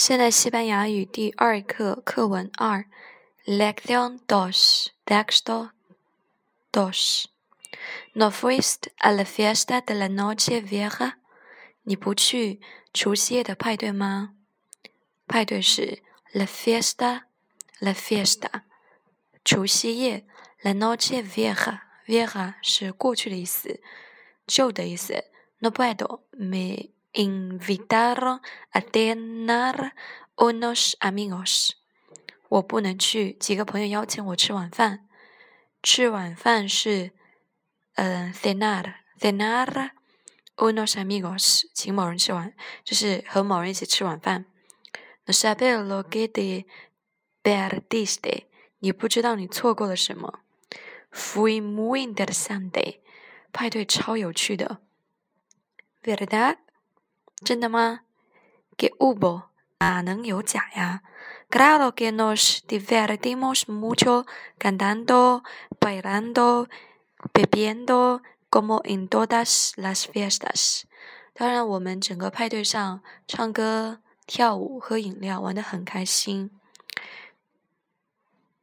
现在西班牙语第二课课文二，Lección dos，Texto dos。No fuiste a la fiesta de la noche vieja？你不去除夕夜的派对吗？派对是 la fiesta，la fiesta。除夕夜，la noche vieja，vieja 是过去的意思，旧的意思。No puedo me invitaron a cenar unos amigos。我不能去，几个朋友邀请我吃晚饭。吃晚饭是，呃，cenar，cenar unos amigos，请某人吃晚，就是和某人一起吃晚饭。No sabes lo que te perdiste，你不知道你错过了什么。Fue muy interesante，派对超有趣的。Verdad。真的吗？Que hubo 哪能有假呀？Claro que nos divertimos mucho cantando, bailando, bebiendo, como en todas las fiestas。当然，我们整个派对上唱歌、跳舞、喝饮料，玩得很开心。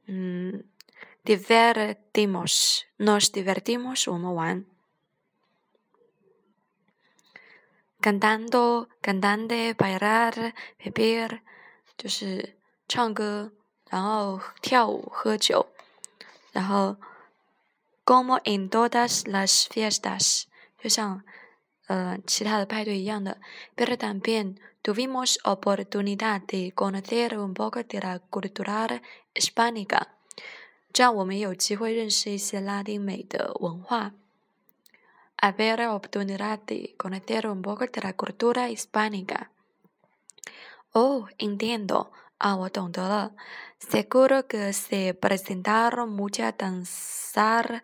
嗯，divertimos，nos divertimos，我们玩。Cantando, cantante, bailar, beber，就是唱歌，然后跳舞、喝酒，然后 como en todas las fiestas，就像呃其他的派对一样的。Pero también tuvimos oportunidad de conocer un poco de la cultura hispánica，这样我们有机会认识一些拉丁美的文化。haber oportunidad de conocer un poco de la cultura hispánica. Oh, entiendo. Ah, Seguro que se presentaron muchas danzas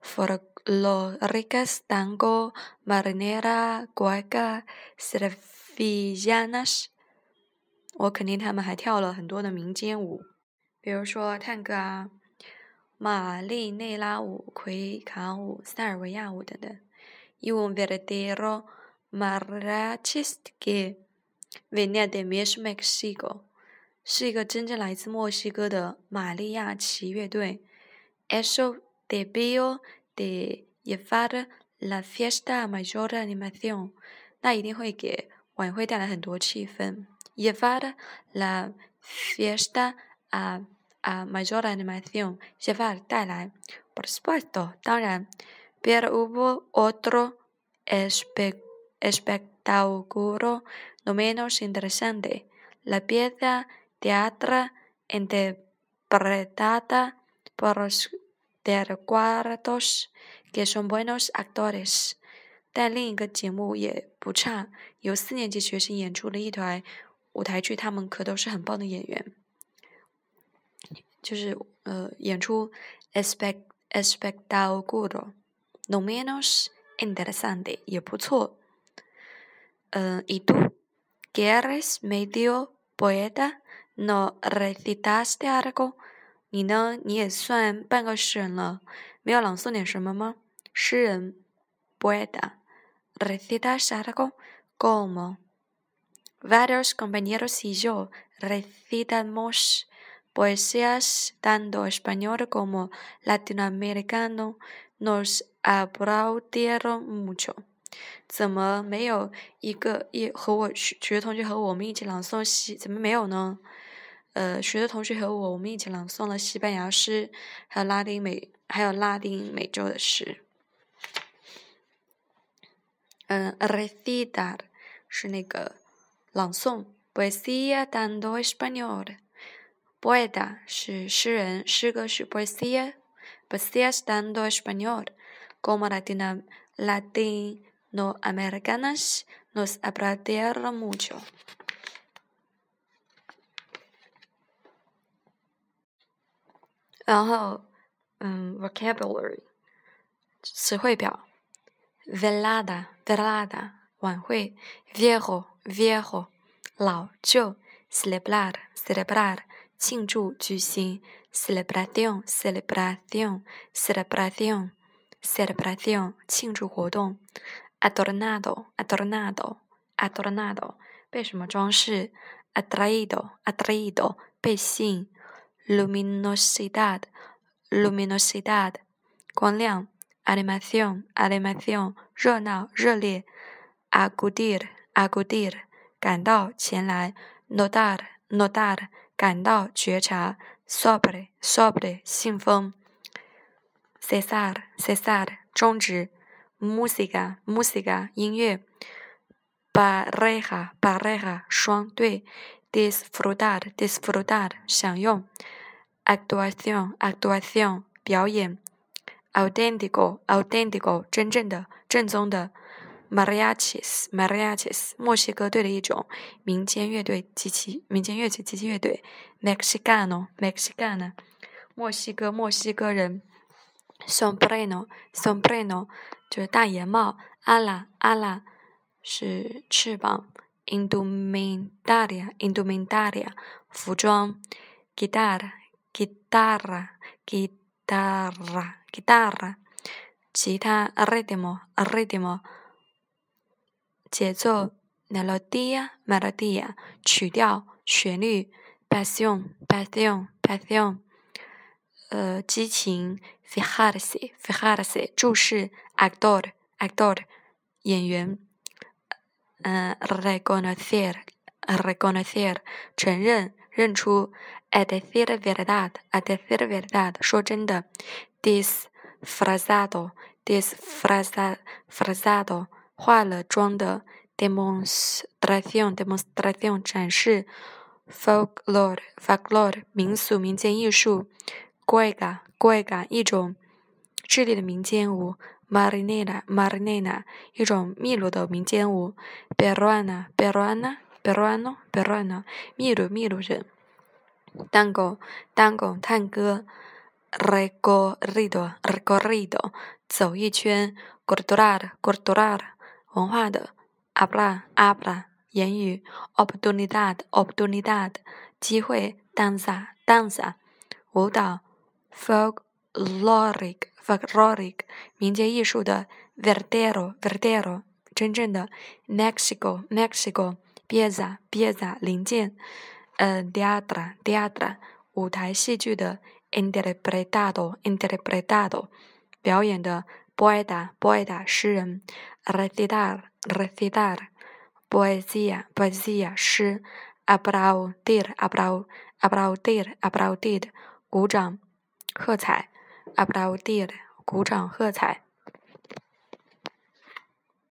folclóricas, tango, marinera, cueca, sevillanas. 我肯定他们还跳了很多的民间舞，比如说探戈啊、马利内拉舞、魁卡舞、塞尔维亚舞等等。 Y un verdadero mariachis que venía de México，是一个真正来自墨西哥的玛利亚奇乐队。Eso debió de llevar la fiesta a mayor animación，那一定会给晚会带来很多气氛。Llevar la fiesta a a mayor animación，llevar 带来，por supuesto，当然。pero hubo otro espectáculo no menos interesante, la pieza teatral interpretada por los cuartos, que son buenos actores. 但另一个节目也不差，由四年级学生演出的一台舞台剧，他们可都是很棒的演员。就是呃，演出 espectáculo。 no menos interesante 也不错。嗯，y tú que eres medio poeta no recitaste algo？你呢？你也算半个诗人了，没有朗诵点什么吗？诗人，poeta。¿Recitas algo? ¿Cómo? Varios compañeros y yo recitamos poesías tanto español como latinoamericano. Nos aplaudieron mucho。怎么没有一个一和我学学的同学和我们一起朗诵西？怎么没有呢？呃，学的同学和我我们一起朗诵了西班牙诗，还有拉丁美，还有拉丁美洲的诗。嗯，recitar 是那个朗诵，poesía tanto español。 Poeta 是诗人，诗歌是 poesía。poesía tanto español。como la ti na latinoamericanas nos aplaudieron mucho. 然后，嗯，vocabulary 词汇表，velada velada 晚会，viejo viejo 老旧，celebrar celebrar 庆祝举行 celebration celebration celebration celebration，庆祝活动，adornado adornado adornado 被什么装饰 atraído，atraído，被吸引，luminosidad，luminosidad，光亮，animación，animación，热闹，热烈 Agudir、Agudir，赶到，前来，notar，notar，感到，觉察，sobre，sobre，信封，cesar，cesar，终止，música，música，音乐。pareja pareja 双对，disfrutar disfrutar 享用，actuación actuación 表演，auténtico auténtico 真正的正宗的，mariachis mariachis 墨西哥队的一种民间乐队及其民间乐器及其乐队，mexicano mexicana 墨西哥墨西哥人，sombrero sombrero 就是大檐帽，ala ala 是翅膀，indumentaria，indumentaria，服装，guitarra，guitarra，guitarra，guitarra，吉他，ritmo，ritmo，节奏，melodia，melodia，曲调，旋律，pasión，pasión，pasión，呃，激情，fijarse，fijarse，注视，actor，actor，演员。嗯，reconocer，reconocer，承认、认出，a decir verdad，a decir verdad，说真的，disfrazado，disfrazado，化了妆的，demonstración，demonstración，展示，folklore，folklore，民俗、民间艺术，guega，guega，一种智利的民间舞。Marinera，Marinera，一种秘鲁的民间舞。Peruana，Peruana，Peruano，Peruano，秘鲁秘鲁人。Tango，Tango，探戈。Recorrido，Recorrido，走一圈。Cultural，Cultural，文化的。Habla，Habla，言语。Oportunidad，Oportunidad，机会。Danza，Danza，舞蹈。Folkloric。folkloric 民间艺术的 verdadero verdadero 真正的 Mexico Mexico pieza pieza 零件呃 teatro teatro 舞台戏剧的 interpretado interpretado 表演的 poeta poeta 诗人 recitar recitar poesía poesía 诗 aplaudir aplaudir aplaudir 鼓掌喝彩 aplaudir，鼓掌喝彩。